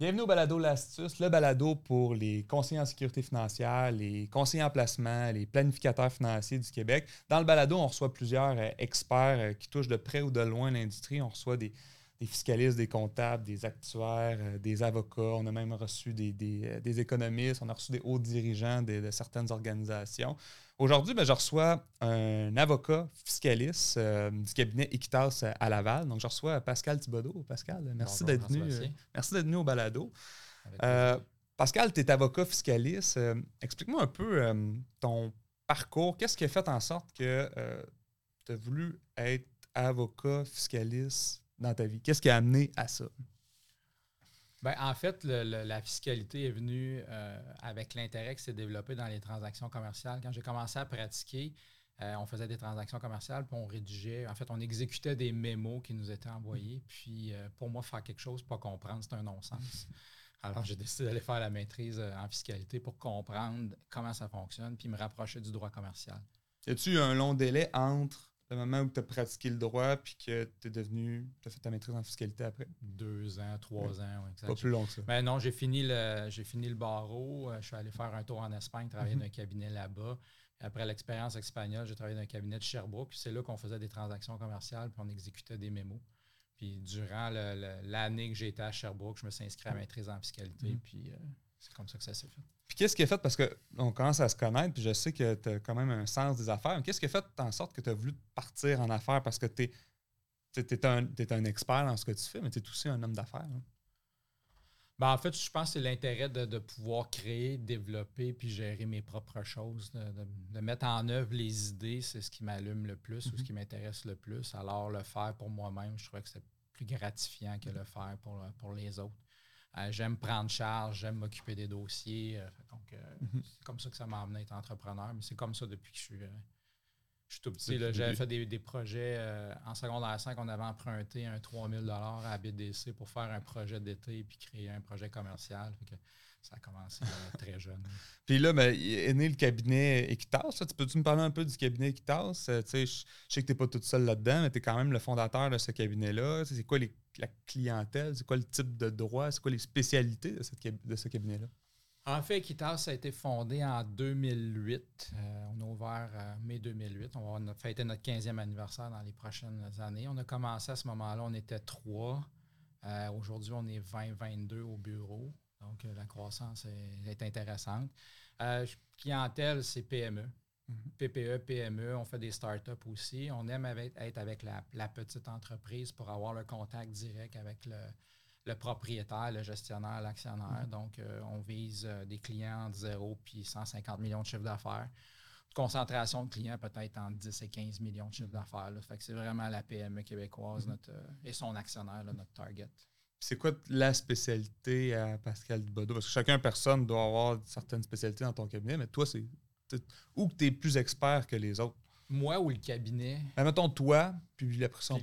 Bienvenue au balado L'Astuce, le balado pour les conseillers en sécurité financière, les conseillers en placement, les planificateurs financiers du Québec. Dans le balado, on reçoit plusieurs euh, experts euh, qui touchent de près ou de loin l'industrie. On reçoit des, fiscalistes, des comptables, des actuaires, euh, des avocats. On a même reçu des, économistes, on a reçu des hauts dirigeants de certaines organisations. Aujourd'hui, ben, je reçois un avocat fiscaliste euh, du cabinet Equitas à Laval. Donc, je reçois Pascal Thibodeau. Pascal, merci d'être venu. Euh, merci d'être venu au balado. Euh, Pascal, tu es avocat fiscaliste. Explique-moi un peu ton parcours. Qu'est-ce qui a fait en sorte que tu as voulu être avocat fiscaliste dans ta vie? Qu'est-ce qui a amené à ça? Ben, en fait, la fiscalité est venue euh, avec l'intérêt qui s'est développé dans les transactions commerciales. Quand j'ai commencé à pratiquer, euh, on faisait des transactions commerciales, puis on rédigeait, en fait, on exécutait des mémos qui nous étaient envoyés. Puis euh, pour moi, faire quelque chose, pas comprendre, c'est un non-sens. Alors j'ai décidé d'aller faire la maîtrise en fiscalité pour comprendre comment ça fonctionne, puis me rapprocher du droit commercial. Y a-tu un long délai entre le moment où tu as pratiqué le droit puis que tu es devenu, tu as fait ta maîtrise en fiscalité après? Deux ans, trois ans, oui. Pas plus long que ça. Ben non, j'ai fini, le, j'ai fini le barreau. Euh, je suis allé faire un tour en Espagne, travailler mhm. dans un cabinet là-bas. Après l'expérience espagnole, j'ai travaillé dans un cabinet de Sherbrooke. C'est là qu'on faisait des transactions commerciales puis on exécutait des mémos. Puis durant l'année que j'étais à Sherbrooke, je me suis inscrit à maîtrise en fiscalité. Mhm. Puis euh, c'est comme ça que ça s'est fait. Puis qu'est-ce qui a fait, parce qu'on commence à se connaître, puis je sais que tu as quand même un sens des affaires, qu'est-ce qui a fait en sorte que tu as voulu partir en affaires? Parce que tu es, un, un expert dans ce que tu fais, mais tu es aussi un homme d'affaires. Ben, en fait, je pense que c'est l'intérêt de, pouvoir créer, développer puis gérer mes propres choses, de, mettre en œuvre les idées, c'est ce qui m'allume le plus ou ce mm-hmm. qui m'intéresse le plus. Alors, le faire pour moi-même, je trouvais que c'est plus gratifiant que le faire pour, pour les autres. Euh, j'aime prendre charge, j'aime m'occuper des dossiers. Euh, donc, euh, mhm. c'est comme ça que ça m'a amené à être entrepreneur. Mais c'est comme ça depuis que je suis, je suis tout petit. J'avais fait des, projets en secondaire 5. On avait emprunté un 3000 à BDC pour faire un projet d'été puis créer un projet commercial. ça a commencé très jeune. Puis là, ben, est né le cabinet Equitas. Tu peux-tu me parler un peu du cabinet Equitas? je sais que tu n'es pas toute seule là-dedans, mais tu es quand même le fondateur de ce cabinet-là. C'est quoi les la clientèle? C'est quoi le type de droit? C'est quoi les spécialités de, ce cabinet-là? En fait, Equitas a été fondé en 2008. Euh, on a ouvert euh, mai 2008. On va fêter notre 15e anniversaire dans les prochaines années. On a commencé à ce moment-là, on était trois. Euh, aujourd'hui, on est 20-22 au bureau. Donc, la croissance est, intéressante. clientèle, c'est PME. PPE, PME, on fait des startups aussi. On aime être avec la, petite entreprise pour avoir le contact direct avec le, propriétaire, le gestionnaire, l'actionnaire. Mm-hmm. Donc, euh, on vise euh, des clients entre 0 puis 150 millions de chiffres d'affaires. Concentration de clients peut-être entre 10 et 15 millions de chiffres d'affaires. Fait que c'est vraiment la PME québécoise mm-hmm. notre, euh, et son actionnaire, notre target. C'est quoi la spécialité à Pascal Dubodo? Parce que chacun personne doit avoir certaines spécialités dans ton cabinet, mais toi, c'est ou que tu es plus expert que les autres? Moi ou le cabinet? Ben, mettons toi, puis après ça, on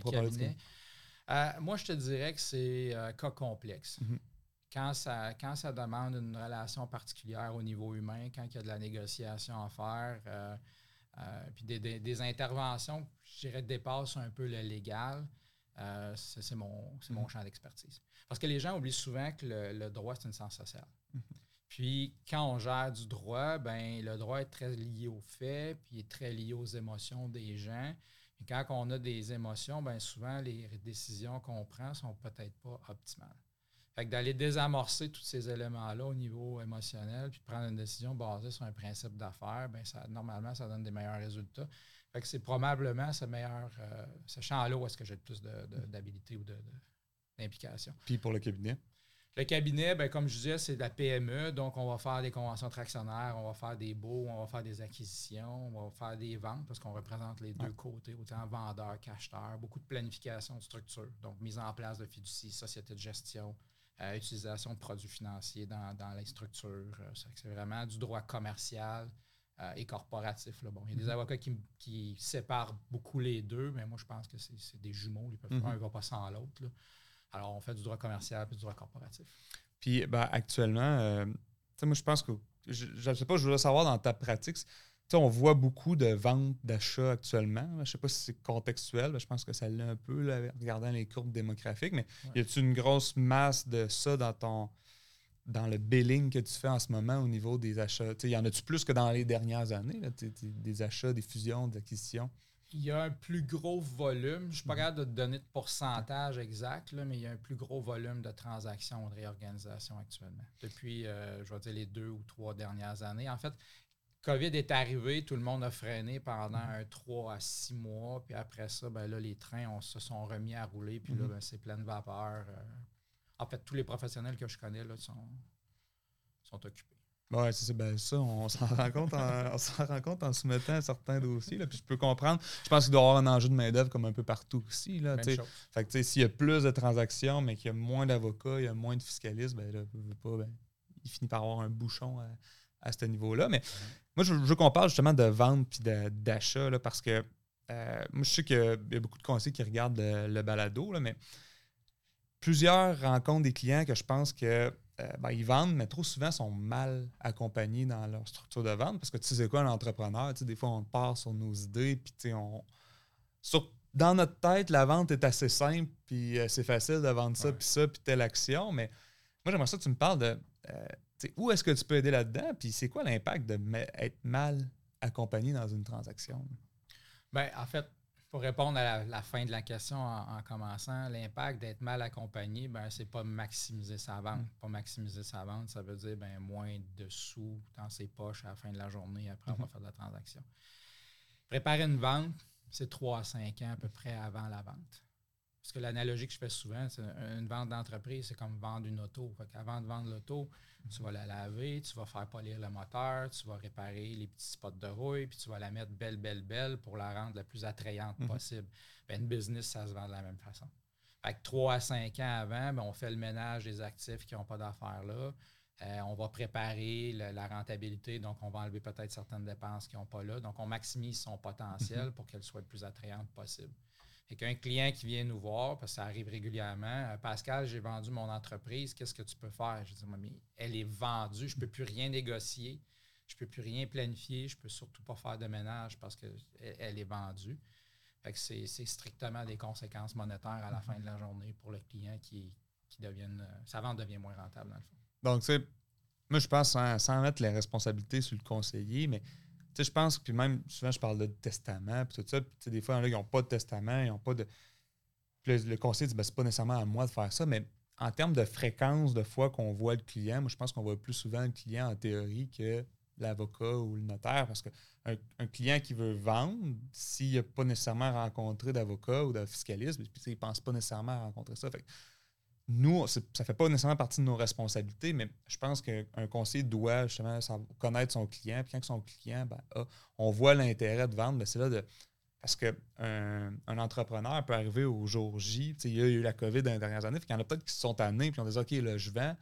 euh, moi, je te dirais que c'est euh, cas complexe. Mhm. quand, ça, quand ça demande une relation particulière au niveau humain, quand il y a de la négociation à faire, euh, puis des, interventions, je dirais, dépassent un peu le légal, c'est mon, mon mhm. champ d'expertise. Parce que les gens oublient souvent que le, droit, c'est une science sociale. Mhm. Puis quand on gère du droit, ben le droit est très lié aux faits, puis est très lié aux émotions des gens. Et quand on a des émotions, ben souvent les décisions qu'on prend sont peut-être pas optimales. Fait que d'aller désamorcer tous ces éléments-là au niveau émotionnel, puis de prendre une décision basée sur un principe d'affaires, ben ça, normalement, ça donne des meilleurs résultats. Fait que c'est probablement ce meilleur, euh, champ-là où est-ce que j'ai le plus d'habilité ou d'implication. Puis pour le cabinet? Le cabinet, ben, comme je disais, c'est de la PME, donc on va faire des conventions tractionnaires, on va faire des baux, on va faire des acquisitions, on va faire des ventes parce qu'on représente les deux côtés, autant vendeur qu'acheteur, beaucoup de planification de structure, donc mise en place de fiducie, société de gestion, euh, utilisation de produits financiers dans, les structures. Euh, c'est vraiment du droit commercial euh, et corporatif. Là. Bon, il y a des mm-hmm. avocats qui, séparent beaucoup les deux, mais moi je pense que c'est des jumeaux, ils peuvent, mm-hmm. un ne va pas sans l'autre. Alors, on fait du droit commercial et du droit corporatif. Puis, ben, actuellement, euh, moi, je pense que, je ne sais pas, je voudrais savoir dans ta pratique, on voit beaucoup de ventes, d'achats actuellement. Je ne sais pas si c'est contextuel, je pense que ça l'est un peu, là, regardant les courbes démographiques, mais y a-t-il une grosse masse de ça dans ton, dans le billing que tu fais en ce moment au niveau des achats? Il y en a-tu plus que dans les dernières années, des achats, des fusions, des acquisitions? Il y a un plus gros volume. Je ne suis pas mm-hmm. capable de te donner de pourcentage exact, mais il y a un plus gros volume de transactions de réorganisation actuellement. Depuis, euh, je vais dire, les deux ou trois dernières années. En fait, COVID est arrivé, tout le monde a freiné pendant mm-hmm. un 3 à 6 mois. Puis après ça, ben là, les trains on, se sont remis à rouler. Puis là, mm-hmm. ben, c'est pleine vapeur. Euh. en fait, tous les professionnels que je connais là, sont, sont occupés. Oui, c'est ça. Ben, ça, on s'en rend compte en, on s'en rend compte en soumettant certains dossiers. Là, puis je peux comprendre. Je pense qu'il doit y avoir un enjeu de main-d'œuvre comme un peu partout aussi. Là, fait que s'il y a plus de transactions, mais qu'il y a moins d'avocats, il y a moins de fiscalistes, ben là, pas, ben, il finit par avoir un bouchon à, ce niveau-là. Mais moi, je, veux qu'on parle justement de vente puis d'achat parce que euh, moi, je sais qu'il y a beaucoup de conseillers qui regardent le, balado, là, mais plusieurs rencontres des clients que je pense que euh, ben, ils vendent, mais trop souvent sont mal accompagnés dans leur structure de vente parce que tu sais, quoi un entrepreneur? Tu sais, des fois, on part sur nos idées, puis on. dans notre tête, la vente est assez simple, puis euh, c'est facile de vendre ça, puis ça, puis telle action, mais moi, j'aimerais ça que tu me parles de euh, où est-ce que tu peux aider là-dedans, puis c'est quoi l'impact d'être mal accompagné dans une transaction? Bien, en fait, pour répondre à la, fin de la question en, commençant, l'impact d'être mal accompagné, ben, c'est pas maximiser sa vente. Mm. Pas maximiser sa vente, ça veut dire ben, moins de sous dans ses poches à la fin de la journée après avoir mm-hmm. fait la transaction. Préparer une vente, c'est 3 à 5 ans à peu près avant la vente. Parce que l'analogie que je fais souvent, c'est une vente d'entreprise, c'est comme vendre une auto. Avant de vendre l'auto, tu vas la laver, tu vas faire polir le moteur, tu vas réparer les petits spots de rouille, puis tu vas la mettre belle, belle, belle pour la rendre la plus attrayante mhm. possible. Ben, une business, ça se vend de la même façon. Fait que 3 à 5 ans avant, ben, on fait le ménage des actifs qui n'ont pas d'affaires là. Euh, on va préparer la rentabilité, donc on va enlever peut-être certaines dépenses qui n'ont pas là. Donc, on maximise son potentiel mhm. pour qu'elle soit le plus attrayante possible. Et qu'un client qui vient nous voir, parce que ça arrive régulièrement, euh, Pascal, j'ai vendu mon entreprise, qu'est-ce que tu peux faire? Je dis, mais elle est vendue, je ne peux plus rien négocier, je ne peux plus rien planifier, je ne peux surtout pas faire de ménage parce qu'elle elle est vendue. Fait que c'est strictement des conséquences monétaires à la fin de la journée pour le client qui, qui. Euh, sa vente devient moins rentable dans le fond. Donc, tu sais, moi je pense sans mettre les responsabilités sur le conseiller, mais sais, je pense, puis même souvent, je parle de testament, puis tout ça. Puis des fois, il y en a qui n'ont pas de testament, ils n'ont pas de. Puis le, conseil dit, ben, c'est pas nécessairement à moi de faire ça, mais en termes de fréquence de fois qu'on voit le client, moi, je pense qu'on voit plus souvent le client en théorie que l'avocat ou le notaire, parce qu'un un client qui veut vendre, s'il n'a pas nécessairement rencontré d'avocat ou de fiscaliste, ben, il ne pense pas nécessairement à rencontrer ça. Nous, ça ne fait pas nécessairement partie de nos responsabilités, mais je pense qu'un conseiller doit justement connaître son client. Puis quand son client, ben, on voit l'intérêt de vendre, ben, c'est là de. Parce qu'un un entrepreneur peut arriver au jour J. Il y a eu la COVID dans les dernières années. Il y en a peut-être qui se sont amenés et ont dit OK, là, je vends.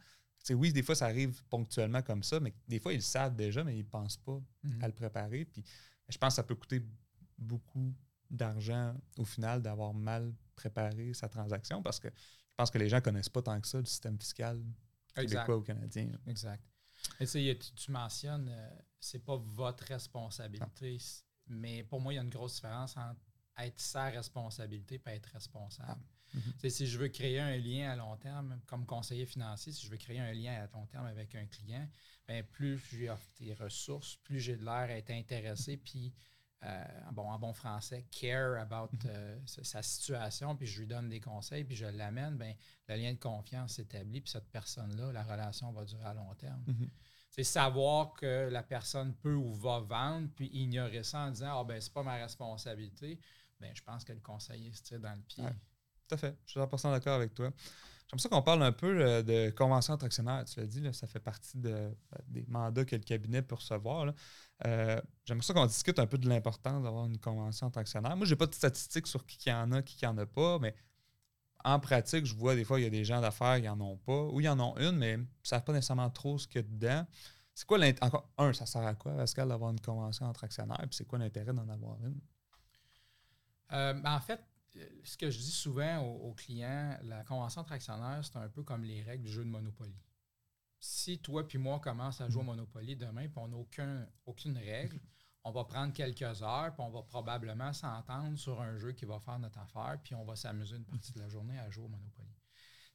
oui, des fois, ça arrive ponctuellement comme ça, mais des fois, ils le savent déjà, mais ils ne pensent pas mm-hmm. à le préparer. Puis je pense que ça peut coûter beaucoup d'argent au final d'avoir mal préparé sa transaction parce que je pense que les gens ne connaissent pas tant que ça le système fiscal québécois ou canadien. Exact. Et tu, tu mentionnes, euh, c'est pas votre responsabilité, mais pour moi, il y a une grosse différence entre être sa responsabilité et être responsable. Ah. Mhm. Si je veux créer un lien à long terme, comme conseiller financier, si je veux créer un lien à long terme avec un client, ben plus j'ai des ressources, plus j'ai de l'air à être intéressé, puis euh, bon, en bon français, care about mhm. euh, sa situation, puis je lui donne des conseils, puis je l'amène, ben, le lien de confiance s'établit, puis cette personne-là, la relation va durer à long terme. Mhm. C'est savoir que la personne peut ou va vendre, puis ignorer ça en disant Ah, ben, c'est pas ma responsabilité. Ben, je pense que le conseiller se tire dans le pied. tout à fait. Je suis 100% d'accord avec toi. J'aime ça qu'on parle un peu euh, de convention entre actionnaires. Tu l'as dit, ça fait partie de, des mandats que le cabinet peut recevoir. Euh, j'aimerais ça qu'on discute un peu de l'importance d'avoir une convention entre actionnaires. Moi, je n'ai pas de statistiques sur qui y en a, qui en a pas, mais en pratique, je vois des fois, il y a des gens d'affaires qui n'en ont pas, ou ils en ont une, mais ils ne savent pas nécessairement trop ce qu'il y a dedans. C'est quoi l'intérêt? Encore, un, ça sert à quoi, Pascal, d'avoir une convention entre actionnaires? Puis c'est quoi l'intérêt d'en avoir une? Euh, ben, en fait, ce que je dis souvent aux, clients, la convention entre actionnaires, c'est un peu comme les règles du jeu de Monopoly. Si toi puis moi commence à jouer au Monopoly demain, puis on n'a aucun, aucune règle, on va prendre quelques heures, puis on va probablement s'entendre sur un jeu qui va faire notre affaire, puis on va s'amuser une partie de la journée à jouer au Monopoly.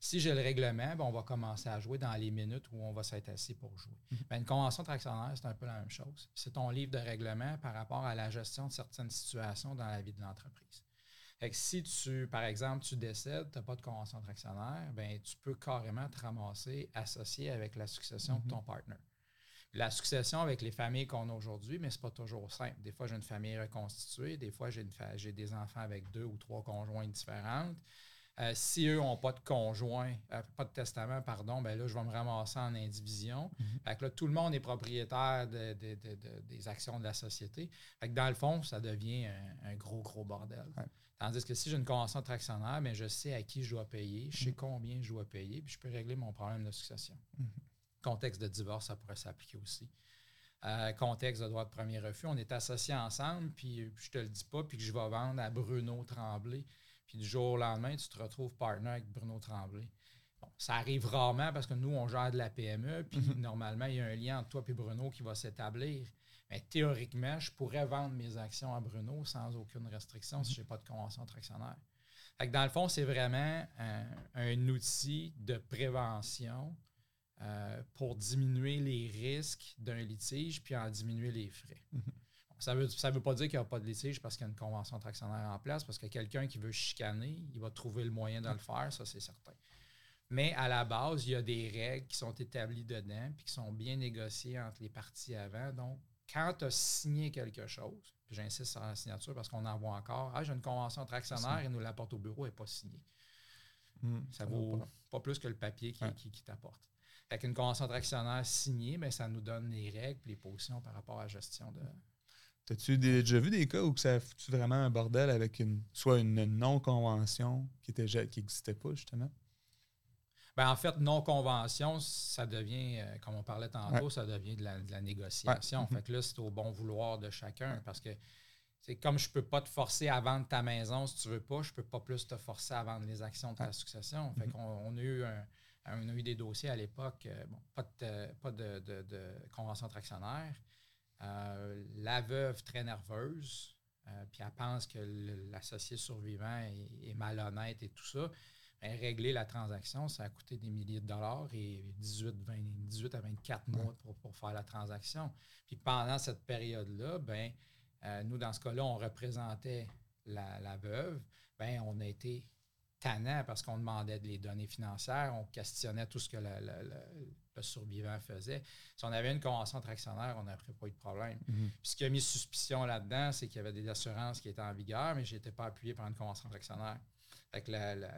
Si j'ai le règlement, ben, on va commencer à jouer dans les minutes où on va s'être assis pour jouer. Mhm. Ben, une convention de actionnaire, c'est un peu la même chose. C'est ton livre de règlement par rapport à la gestion de certaines situations dans la vie de l'entreprise. Si tu, par exemple, tu décèdes, tu n'as pas de convention de actionnaire, ben, tu peux carrément te ramasser associé avec la succession de mhm. ton partenaire. La succession avec les familles qu'on a aujourd'hui, mais ce n'est pas toujours simple. Des fois, j'ai une famille reconstituée, des fois, j'ai, des enfants avec deux ou trois conjoints différentes. Euh, si eux n'ont pas de conjoint, euh, pas de testament, pardon, ben là, je vais me ramasser en indivision. Mhm. là, tout le monde est propriétaire des actions de la société. dans le fond, ça devient un, gros, gros bordel. Tandis que si j'ai une convention de tractionnaire, mais je sais à qui je dois payer, je sais mhm. combien je dois payer, puis je peux régler mon problème de succession. Mhm. Contexte de divorce, ça pourrait s'appliquer aussi. Euh, contexte de droit de premier refus, on est associés ensemble, puis je te le dis pas, puis que je vais vendre à Bruno Tremblay puis du jour au lendemain, tu te retrouves partner avec Bruno Tremblay. ça arrive rarement parce que nous, on gère de la PME, puis mhm. normalement, il y a un lien entre toi et Bruno qui va s'établir. Mais théoriquement, je pourrais vendre mes actions à Bruno sans aucune restriction si je n'ai pas de convention tractionnaire. Fait dans le fond, c'est vraiment un, outil de prévention euh, pour diminuer les risques d'un litige puis en diminuer les frais. Mhm. Ça ne veut, ça veut pas dire qu'il n'y a pas de litige parce qu'il y a une convention tractionnaire en place, parce que quelqu'un qui veut chicaner, il va trouver le moyen de le faire, ça c'est certain. Mais à la base, il y a des règles qui sont établies dedans puis qui sont bien négociées entre les parties avant. Donc, quand tu as signé quelque chose, puis j'insiste sur la signature parce qu'on en voit encore, ah, j'ai une convention tractionnaire et nous l'apporte au bureau, elle n'est pas signée. Hmm, ça vaut pas. plus que le papier qui, qui, t'apporte. Avec une convention tractionnaire signée, mais ça nous donne les règles et les positions par rapport à la gestion de, As-tu déjà vu des cas où ça a foutu vraiment un bordel avec une soit une non-convention qui était qui n'existait pas, justement? Ben, en fait, non-convention, ça devient, euh, comme on parlait tantôt, ça devient de la, négociation. Fait que là, c'est au bon vouloir de chacun parce que c'est comme je ne peux pas te forcer à vendre ta maison si tu ne veux pas, je ne peux pas plus te forcer à vendre les actions de ta succession. Fait mm-hmm. qu'on a eu a eu des dossiers à l'époque, euh, bon, pas de, pas de, de convention tractionnaire. Euh, la veuve très nerveuse, puis elle pense que l'associé survivant est, malhonnête et tout ça. Régler la transaction, ça a coûté des milliers de dollars et 18, 18 à 24 mois pour, faire la transaction. Puis pendant cette période-là, ben, euh, nous, dans ce cas-là, on représentait la, veuve. Ben, on a été tannant parce qu'on demandait des données financières, on questionnait tout ce que le, le, survivant faisait. Si on avait une convention tractionnaire, on n'aurait pas eu de problème. Mhm. Puis ce qui a mis suspicion là-dedans, c'est qu'il y avait des assurances qui étaient en vigueur, mais je n'étais pas appuyé par une convention tractionnaire. Fait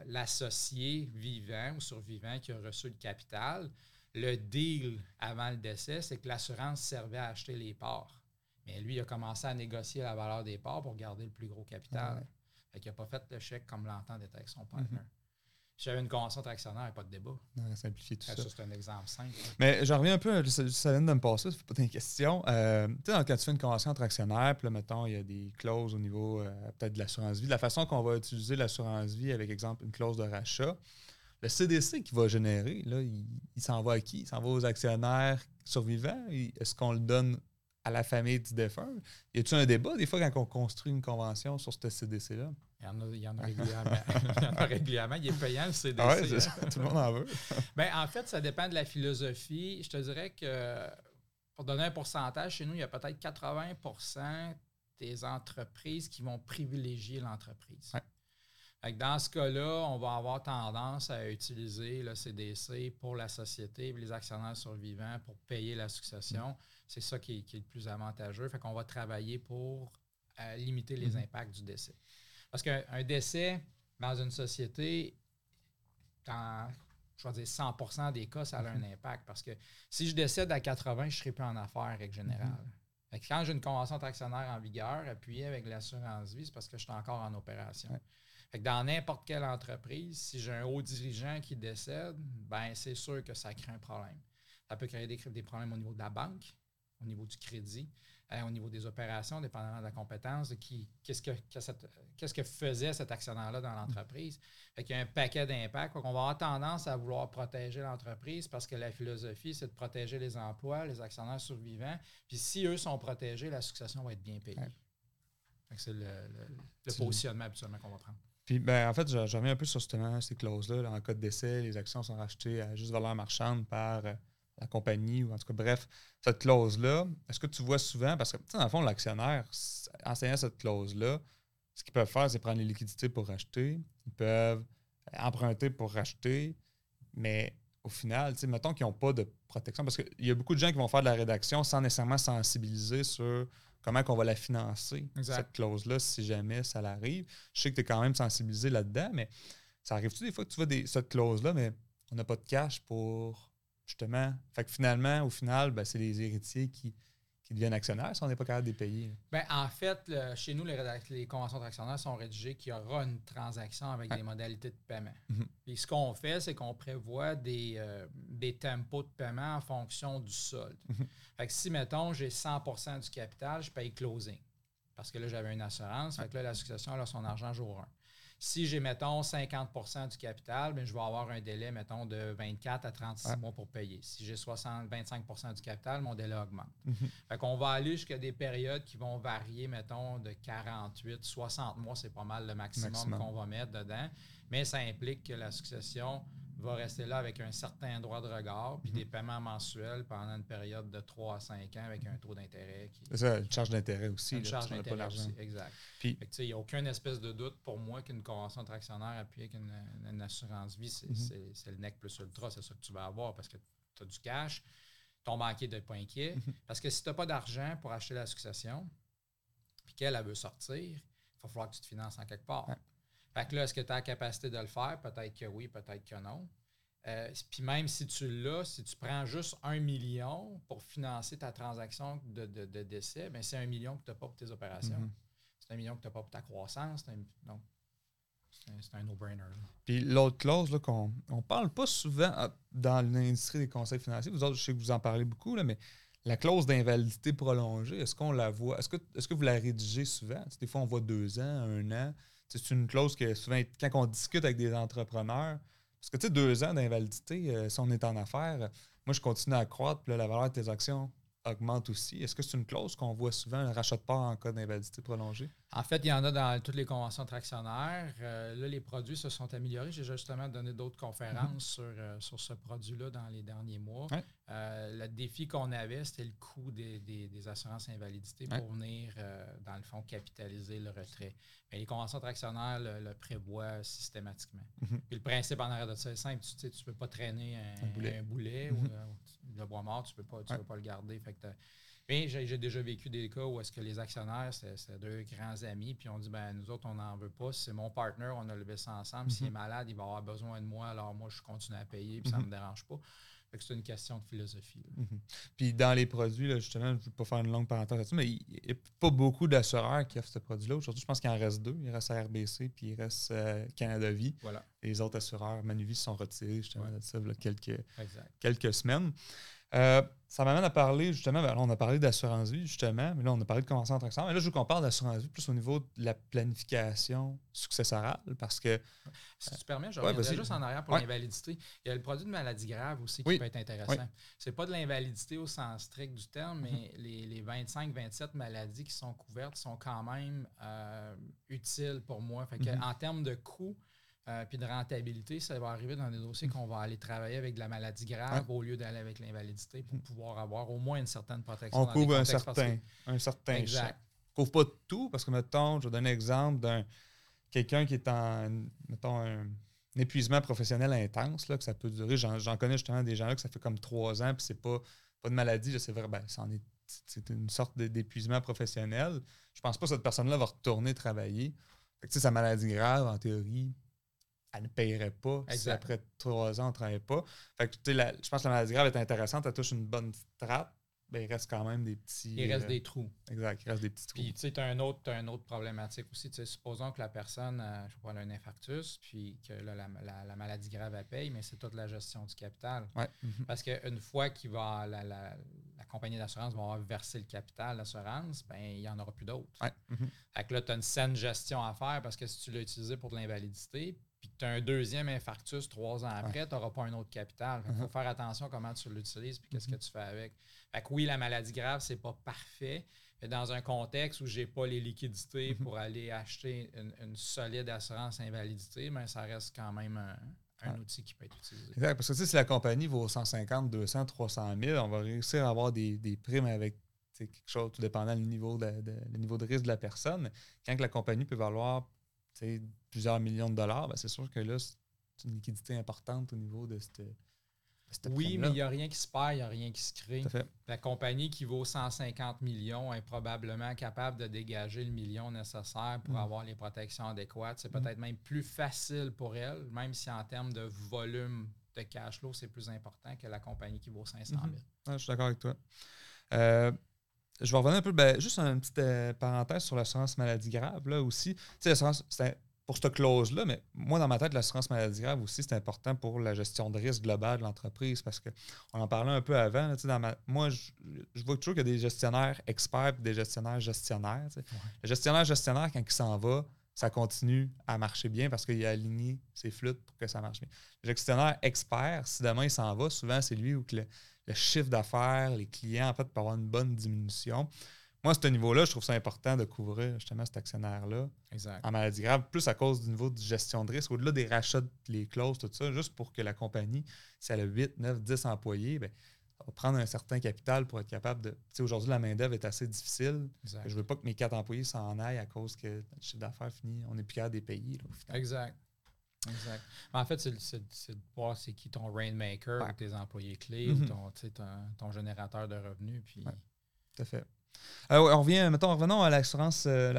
l'associé vivant ou survivant qui a reçu le capital, le deal avant le décès, c'est que l'assurance servait à acheter les parts. Mais lui, il a commencé à négocier la valeur des parts pour garder le plus gros capital. Fait qu'il n'a pas fait le chèque comme l'entend d'être avec son partenaire. Mhm. Si j'avais une convention d'actionnaire, il n'y a pas de débat. Non, simplifier tout ça. ça c'est un exemple simple. Mais je reviens un peu, ça, vient de me passer, ça fait pas une question. Euh, tu sais, quand tu fais une convention entre actionnaires, puis là, mettons, il y a des clauses au niveau euh, peut-être de l'assurance vie. De la façon qu'on va utiliser l'assurance vie avec, exemple, une clause de rachat, le CDC qui va générer, là, il, il s'en va à qui? Il s'en va aux actionnaires survivants? Est-ce qu'on le donne à la famille du défunt. Y a-t-il un débat des fois quand on construit une convention sur ce CDC-là? Il y en a, il y en a régulièrement. il y en a régulièrement. Il est payant le CDC. Ah ouais, ça. Tout le monde en veut. ben, en fait, ça dépend de la philosophie. Je te dirais que pour donner un pourcentage, chez nous, il y a peut-être 80% des entreprises qui vont privilégier l'entreprise. Dans ce cas-là, on va avoir tendance à utiliser le CDC pour la société et les actionnaires survivants pour payer la succession. C'est ça qui est, le plus avantageux. Fait qu'on va travailler pour euh, limiter les mm-hmm. impacts du décès. Parce qu'un décès dans une société, dans je vais dire 100% des cas, ça a un mm-hmm. impact. Parce que si je décède à 80, je ne serai plus en affaires, règle générale. Mm-hmm. quand j'ai une convention d'actionnaire en vigueur, appuyée avec l'assurance vie, c'est parce que je suis encore en opération dans n'importe quelle entreprise, si j'ai un haut dirigeant qui décède, ben c'est sûr que ça crée un problème. Ça peut créer des, problèmes au niveau de la banque, au niveau du crédit, euh, au niveau des opérations, dépendamment de la compétence, de qui, qu'est-ce, que, qu'est-ce que faisait cet actionnaire-là dans l'entreprise. Fait qu'il y a un paquet d'impacts. On va avoir tendance à vouloir protéger l'entreprise parce que la philosophie, c'est de protéger les emplois, les actionnaires survivants. Puis si eux sont protégés, la succession va être bien payée. C'est le, positionnement habituellement qu'on va prendre. Puis, ben, en fait, je, reviens un peu sur justement ces clauses-là. En cas de décès, les actions sont rachetées à juste valeur marchande par euh, la compagnie ou en tout cas, bref, cette clause-là, est-ce que tu vois souvent, parce que, dans le fond, l'actionnaire, enseignant cette clause-là, ce qu'ils peuvent faire, c'est prendre les liquidités pour racheter. Ils peuvent emprunter pour racheter. Mais au final, mettons qu'ils n'ont pas de protection, parce qu'il y a beaucoup de gens qui vont faire de la rédaction sans nécessairement sensibiliser sur comment on va la financer, cette clause-là, si jamais ça l'arrive. Je sais que tu es quand même sensibilisé là-dedans, mais ça arrive-tu des fois que tu vois des, cette clause-là, mais on n'a pas de cash pour justement. Fait que finalement, au final, ben, c'est les héritiers qui, deviennent actionnaires si on n'est pas capable de les payer. Ben, en fait, chez nous, les, les conventions d'actionnaires sont rédigées qu'il y aura une transaction avec des modalités de paiement. Puis ce qu'on fait, c'est qu'on prévoit des, euh, des tempos de paiement en fonction du solde. Mhm. Fait que si, mettons, j'ai 100% du capital, je paye closing. Parce que là, j'avais une assurance. Fait que là, la succession a son argent jour 1. Si j'ai, mettons, 50% du capital, bien, je vais avoir un délai, mettons, de 24 à 36 mois pour payer. Si j'ai 60, 25% du capital, mon délai augmente. Mhm. Fait qu'on va aller jusqu'à des périodes qui vont varier, mettons, de 48, 60 mois, c'est pas mal le maximum. qu'on va mettre dedans. Mais ça implique que la succession va rester là avec un certain droit de regard, puis mhm. des paiements mensuels pendant une période de 3 à 5 ans avec un taux d'intérêt qui. C'est ça, une charge d'intérêt aussi. Une charge d'intérêt aussi, exact. Puis, il n'y a aucun espèce de doute pour moi qu'une convention de actionnaire appuyée avec une, assurance vie, mhm. c'est le NEC plus ultra, c'est ça que tu vas avoir parce que tu as du cash, ton banquier n'est pas inquiet. Mhm. Parce que si tu n'as pas d'argent pour acheter la succession, puis qu'elle veut sortir, il va falloir que tu te finances en quelque part. Fait que là, est-ce que tu as la capacité de le faire? Peut-être que oui, peut-être que non. Euh, puis même si tu l'as, si tu prends juste un million pour financer ta transaction de, décès, ben c'est un million que tu n'as pas pour tes opérations. Mm-hmm. C'est un million que tu n'as pas pour ta croissance. donc, c'est un no-brainer. Puis l'autre clause qu'on ne parle pas souvent ah, dans l'industrie des conseils financiers, vous autres, je sais que vous en parlez beaucoup, là, mais la clause d'invalidité prolongée, est-ce qu'on la voit? Est-ce que, est que vous la rédigez souvent? des fois, on voit deux ans, un an. C'est une clause que souvent, quand on discute avec des entrepreneurs, parce que tu sais, deux ans d'invalidité, euh, si on est en affaires, moi, je continue à croître, puis la valeur de tes actions augmente aussi. Est-ce que c'est une clause qu'on voit souvent, un rachat de part en cas d'invalidité prolongée? En fait, il y en a dans toutes les conventions tractionnaires. Euh, là, les produits se sont améliorés. J'ai justement donné d'autres conférences mm-hmm. sur, euh, sur ce produit-là dans les derniers mois. Le défi qu'on avait, c'était le coût des, des, assurances invalidité pour venir, dans le fond, capitaliser le retrait. Mais les conventions tractionnaires le, prévoient systématiquement. Mm-hmm. Puis le principe en arrière de ça est simple. Tu ne tu peux pas traîner un, boulet, ou mm-hmm. le bois mort, tu ne peux, pas, peux pas le garder. Fait que mais j'ai déjà vécu des cas où est-ce que les actionnaires, c'est deux grands amis, puis on dit, ben nous autres, on n'en veut pas. C'est mon partner, on a levé ça ensemble. S'il est mhm. malade, il va avoir besoin de moi, alors moi, je continue à payer, puis ça ne mhm. me dérange pas. C'est une question de philosophie. Mhm. Puis dans les produits, justement, je ne veux pas faire une longue parenthèse là-dessus, mais il n'y a pas beaucoup d'assureurs qui offrent ce produit-là. Aujourd'hui, je pense qu'il en reste deux. Il reste RBC, puis il reste euh, Canada Vie. Voilà. Les autres assureurs, Manuvie, se sont retirés justement de ça il y a quelques, quelques semaines. Euh, ça m'amène à parler justement, ben, on a parlé d'assurance vie justement, mais là on a parlé de convention entre Mais là je veux qu'on parle d'assurance vie plus au niveau de la planification successorale parce que. Si tu permets, je reviendrai juste en arrière pour l'invalidité. Il y a le produit de maladie grave aussi qui peut être intéressant. Ce C'est pas de l'invalidité au sens strict du terme, mais mm-hmm. les, 25-27 maladies qui sont couvertes sont quand même euh, utiles pour moi. Fait mm-hmm. En termes de coûts, euh, puis de rentabilité, ça va arriver dans des dossiers qu'on va aller travailler avec de la maladie grave au lieu d'aller avec l'invalidité pour pouvoir avoir au moins une certaine protection. On couvre un certain, un certain exact. On couvre pas tout parce que, mettons, je vais donner un exemple d'un quelqu'un qui est en, mettons, un, épuisement professionnel intense, là, que ça peut durer. J'en connais justement des gens là que ça fait comme trois ans, puis c'est pas, pas de maladie, c'est vrai, ben, c'est une sorte d'épuisement professionnel. Je pense pas que cette personne-là va retourner travailler. Fait que, sa maladie grave, en théorie, elle ne payerait pas si après trois ans, on ne travaille pas. Fait que, je pense que la maladie grave est intéressante, elle touche une bonne strate, mais il reste quand même des petits. Il reste euh, des trous. Exact, il reste des petits trous. Puis, tu sais, tu as un une autre problématique aussi. supposons que la personne, euh, je a un infarctus, puis que la, maladie grave, elle paye, mais c'est toute la gestion du capital. Ouais. Mhm. Parce qu'une fois qu'il va, la, la, compagnie d'assurance va avoir versé le capital d'assurance, ben il n'y en aura plus d'autres. Ouais. Mhm. Fait que là, tu as une saine gestion à faire parce que si tu l'as utilisé pour de l'invalidité, puis tu as un deuxième infarctus trois ans après, tu n'auras pas un autre capital. Il faut Uh-huh. faire attention à comment tu l'utilises puis qu'est-ce que Mhm. tu fais avec. Fait que oui, la maladie grave, c'est pas parfait. Mais dans un contexte où j'ai pas les liquidités Mhm. pour aller acheter une, une solide assurance invalidité, mais ça reste quand même un, un outil qui peut être utilisé. Exact, parce que tu sais, si la compagnie vaut 150, 200, 300 000, on va réussir à avoir des, des primes avec quelque chose, tout dépendant du niveau de, de- le niveau de risque de la personne. Quand que la compagnie peut valoir plusieurs millions de dollars, ben, c'est sûr que là, c'est une liquidité importante au niveau de cette. Oui, mais il n'y a rien qui se perd, il n'y a rien qui se crée. Fait. La compagnie qui vaut 150 millions est probablement capable de dégager le million nécessaire pour Mm. avoir les protections adéquates. C'est Mm. peut-être même plus facile pour elle, même si en termes de volume de cash flow, c'est plus important que la compagnie qui vaut 500 000. Mhm. Ouais, je suis d'accord avec toi. Euh, je vais revenir un peu, ben, juste une petite euh, parenthèse sur l'assurance maladie grave, là aussi. Tu sais, l'assurance, c'est pour cette clause-là, mais moi, dans ma tête, l'assurance maladie grave aussi, c'est important pour la gestion de risque globale de l'entreprise parce qu'on en parlait un peu avant. là, dans ma- moi, je, je vois toujours qu'il y a des gestionnaires experts et des gestionnaires gestionnaires. Ouais. Le gestionnaire gestionnaire, quand il s'en va, ça continue à marcher bien parce qu'il a aligné ses flûtes pour que ça marche bien. Le gestionnaire expert, si demain il s'en va, souvent c'est lui où que le, le chiffre d'affaires, les clients, en fait, peuvent avoir une bonne diminution. Moi, à ce niveau-là, je trouve ça important de couvrir justement cet actionnaire-là en maladie grave, plus à cause du niveau de gestion de risque, au-delà des rachats, de- les clauses, tout ça, juste pour que la compagnie, si elle a 8, 9, 10 employés, ça va prendre un certain capital pour être capable de. Tu sais, aujourd'hui, la main-d'œuvre est assez difficile. Exact. Je veux pas que mes quatre employés s'en aillent à cause que le chiffre d'affaires finit, on n'est plus capable de les payer. là, au final. Exact. Exact. Mais en fait, c'est, de voir c'est qui ton rainmaker, Ouais. ou tes employés clés, Mhm. ou ton, ton, ton générateur de revenus. Puis, Ouais. Tout à fait. Euh, ouais, on revient, mettons, revenons à l'assurance, euh,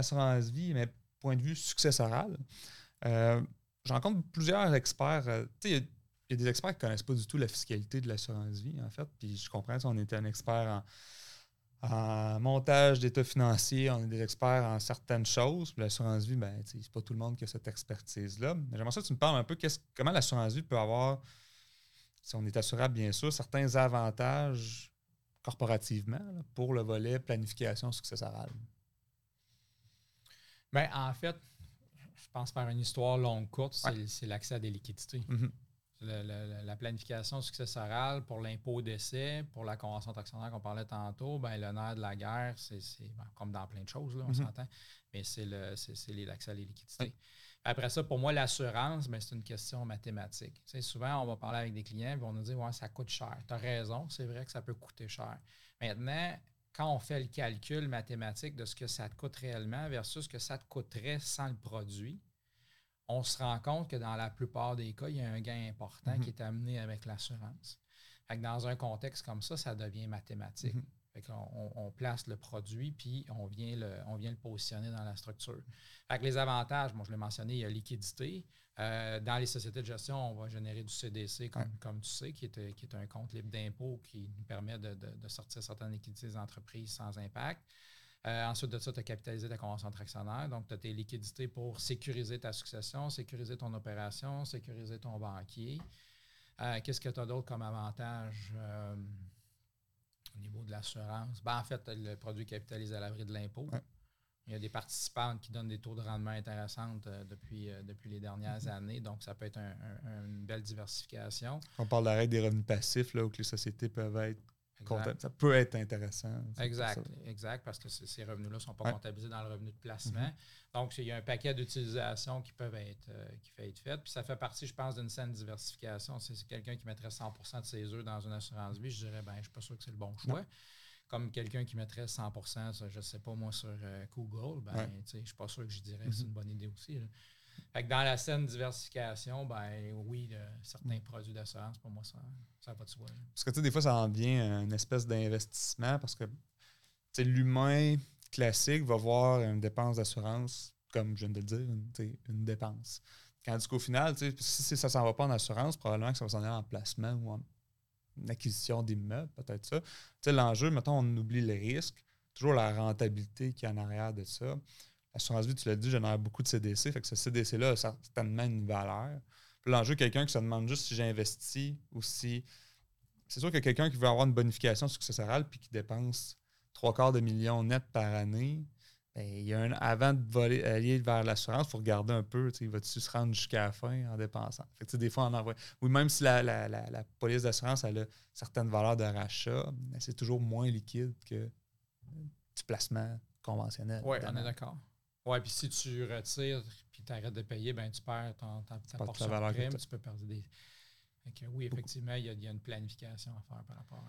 vie, mais point de vue successoral. Euh, je rencontre plusieurs experts. euh, tu sais, il y a- des experts qui ne connaissent pas du tout la fiscalité de l'assurance vie, en fait. Puis je comprends, si on était un expert en, montage d'état financier, on est des experts en certaines choses. L'assurance vie, ben, c'est pas tout le monde qui a cette expertise-là. Mais j'aimerais que tu me parles un peu comment l'assurance vie peut avoir, si on est assurable, bien sûr, certains avantages corporativement là, pour le volet planification successorale. Ben, en fait, je pense faire une histoire longue courte, c'est, Ouais. c'est l'accès à des liquidités. Mhm. Le- le- la planification successorale pour l'impôt d'essai, pour la convention d'actionnaire qu'on parlait tantôt, ben, le nerf de la guerre, c'est, ben, comme dans plein de choses, là, on Mhm. s'entend, mais c'est, l'accès à les liquidités. Après ça, pour moi, l'assurance, ben, c'est une question mathématique. Tu sais, souvent, on va parler avec des clients, ils vont nous dire ouais, ça coûte cher. Tu as raison, c'est vrai que ça peut coûter cher. Maintenant, quand on fait le calcul mathématique de ce que ça te coûte réellement versus ce que ça te coûterait sans le produit, on se rend compte que dans la plupart des cas, il y a un gain important Mhm. qui est amené avec l'assurance. Dans un contexte comme ça, ça devient mathématique. Mhm. Fait on, on place le produit, puis on vient le, on vient le positionner dans la structure. Fait que les avantages, moi je l'ai mentionné, il y a liquidité. Euh, dans les sociétés de gestion, on va générer du CDC, comme, Ouais. comme tu sais, qui est, qui est un compte libre d'impôt qui nous permet de, de- de sortir certaines liquidités des entreprises sans impact. Euh, ensuite de ça, tu as capitalisé ta convention actionnaire. Donc, tu as tes liquidités pour sécuriser ta succession, sécuriser ton opération, sécuriser ton banquier. Euh, Qu'est-ce que tu as d'autre comme avantage euh, au niveau de l'assurance? Ben, en fait, le produit capitalise à l'abri de l'impôt. Ouais. Il y a des participantes qui donnent des taux de rendement intéressants euh, depuis, euh, depuis les dernières Mm-hmm. années. Donc, ça peut être un- un- une belle diversification. On parle de la règle des revenus passifs, là, où que les sociétés peuvent être Exact. Ça peut être intéressant. c'est Exact, ça. exact, parce que ces revenus-là ne sont pas Ouais. comptabilisés dans le revenu de placement. Mhm. Donc, il y a un paquet d'utilisations qui peuvent être, euh, qui fait être faites. Puis ça fait partie, je pense, d'une saine diversification. Si c'est quelqu'un qui mettrait 100% de ses œufs dans une assurance vie, je dirais, ben, je ne suis pas sûr que c'est le bon choix. Comme quelqu'un qui mettrait 100 sur, je ne sais pas moi, sur euh, Google, ben, Ouais. je ne suis pas sûr que je dirais que c'est Mhm. une bonne idée aussi. là. Fait que dans la saine diversification, ben oui, certains produits d'assurance, pour moi, ça n'a pas de soi. Parce que tu sais, des fois, ça en devient une espèce d'investissement parce que l'humain classique va voir une dépense d'assurance, comme je viens de le dire, une, une dépense. Tandis qu'au final, tu sais, si ça s'en va pas en assurance, probablement que ça va s'en aller en placement ou en acquisition d'immeubles, peut-être ça. L'enjeu, mettons, on oublie le risque, toujours la rentabilité qui est en arrière de ça. L'assurance vie, tu l'as dit, génère beaucoup de CDC, fait que ce CDC-là a certainement une valeur. Puis l'enjeu, quelqu'un qui se demande juste si j'investis ou si. C'est sûr que quelqu'un qui veut avoir une bonification successorale puis qui dépense trois quarts de million net par année, ben, il y a un, avant de voler, aller vers l'assurance, il faut regarder un peu, il va-tu se rendre jusqu'à la fin en dépensant? Fait des fois, on envoie. Oui, même si la, la, police d'assurance a certaines valeurs de rachat, ben, c'est toujours moins liquide que du placement conventionnel. Oui, on est d'accord. Oui, puis si tu retires puis tu arrêtes de payer, ben tu perds ton, ta, portion de prime, tu peux perdre des. oui, effectivement, il y, a, une planification à faire par rapport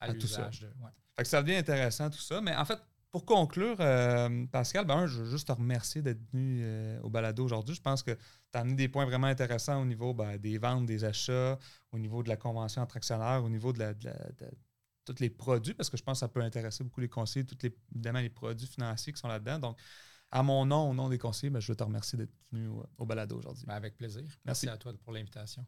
à, à, l'usage. Ouais. Fait que ça devient intéressant tout ça. Mais en fait, pour conclure, euh, Pascal, ben, je veux juste te remercier d'être venu euh, au balado aujourd'hui. Je pense que tu as amené des points vraiment intéressants au niveau ben, des ventes, des achats, au niveau de la convention entre actionnaires, au niveau de, tous les produits, parce que je pense que ça peut intéresser beaucoup les conseillers, tous les, évidemment les produits financiers qui sont là-dedans. Donc, à mon nom, au nom des conseillers, ben, je veux te remercier d'être venu au, balado aujourd'hui. avec plaisir. Merci à toi pour l'invitation.